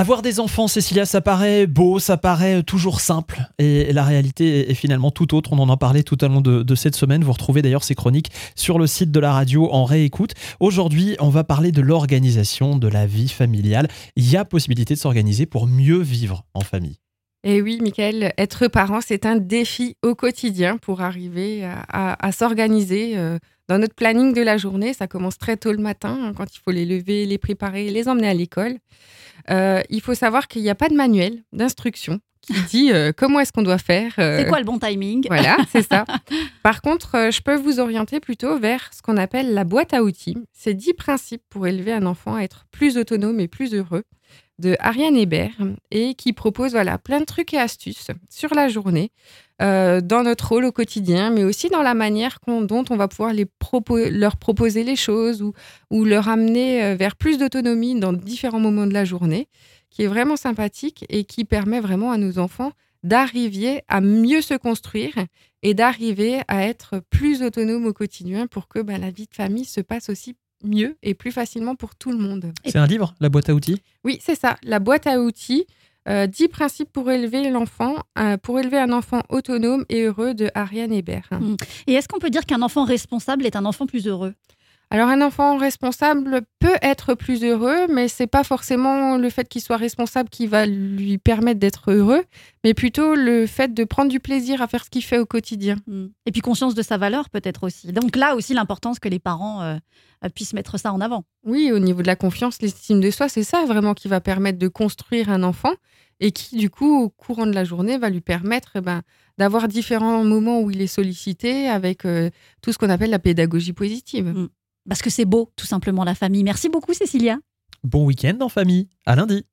Avoir des enfants, Cécilia, ça paraît beau, ça paraît toujours simple. Et la réalité est finalement tout autre. On en a parlé tout au long de, cette semaine. Vous retrouvez d'ailleurs ces chroniques sur le site de la radio en réécoute. Aujourd'hui, on va parler de l'organisation de la vie familiale. Il y a possibilité de s'organiser pour mieux vivre en famille. Et oui, Michael, être parent, c'est un défi au quotidien pour arriver à, s'organiser euh, dans notre planning de la journée. Ça commence très tôt le matin, hein, quand il faut les lever, les préparer, les emmener à l'école. Euh, il faut savoir qu'il n'y a pas de manuel d'instruction qui dit euh, comment est-ce qu'on doit faire. c'est quoi le bon timing? Voilà, c'est ça. Par contre, je peux vous orienter plutôt vers ce qu'on appelle la boîte à outils. C'est 10 principes pour élever un enfant à être plus autonome et plus heureux de Ariane Hébert et qui propose voilà, plein de trucs et astuces sur la journée, euh, dans notre rôle au quotidien, mais aussi dans la manière dont on va pouvoir les leur proposer les choses ou, ou leur amener euh, vers plus d'autonomie dans différents moments de la journée, qui est vraiment sympathique et qui permet vraiment à nos enfants d'arriver à mieux se construire et d'arriver à être plus autonomes au quotidien pour que bah, la vie de famille se passe aussi mieux et plus facilement pour tout le monde. C'est un livre, la boîte à outils? Oui, c'est ça, la boîte à outils. 10 euh, principes pour élever l'enfant, euh, pour élever un enfant autonome et heureux de Ariane Hébert. Mmh. Et est-ce qu'on peut dire qu'un enfant responsable est un enfant plus heureux? Alors un enfant responsable peut être plus heureux, mais c'est pas forcément le fait qu'il soit responsable qui va lui permettre d'être heureux, mais plutôt le fait de prendre du plaisir à faire ce qu'il fait au quotidien. Hmm. Et puis conscience de sa valeur peut-être aussi. Donc là aussi l'importance que les parents euh, puissent mettre ça en avant. Oui, au niveau de la confiance, l'estime de soi, c'est ça vraiment qui va permettre de construire un enfant et qui du coup au courant de la journée va lui permettre eh ben, d'avoir différents moments où il est sollicité avec euh, tout ce qu'on appelle la pédagogie positive. Hmm parce que c'est beau, tout simplement, la famille. Merci beaucoup, Cécilia. Bon week-end en famille. À lundi.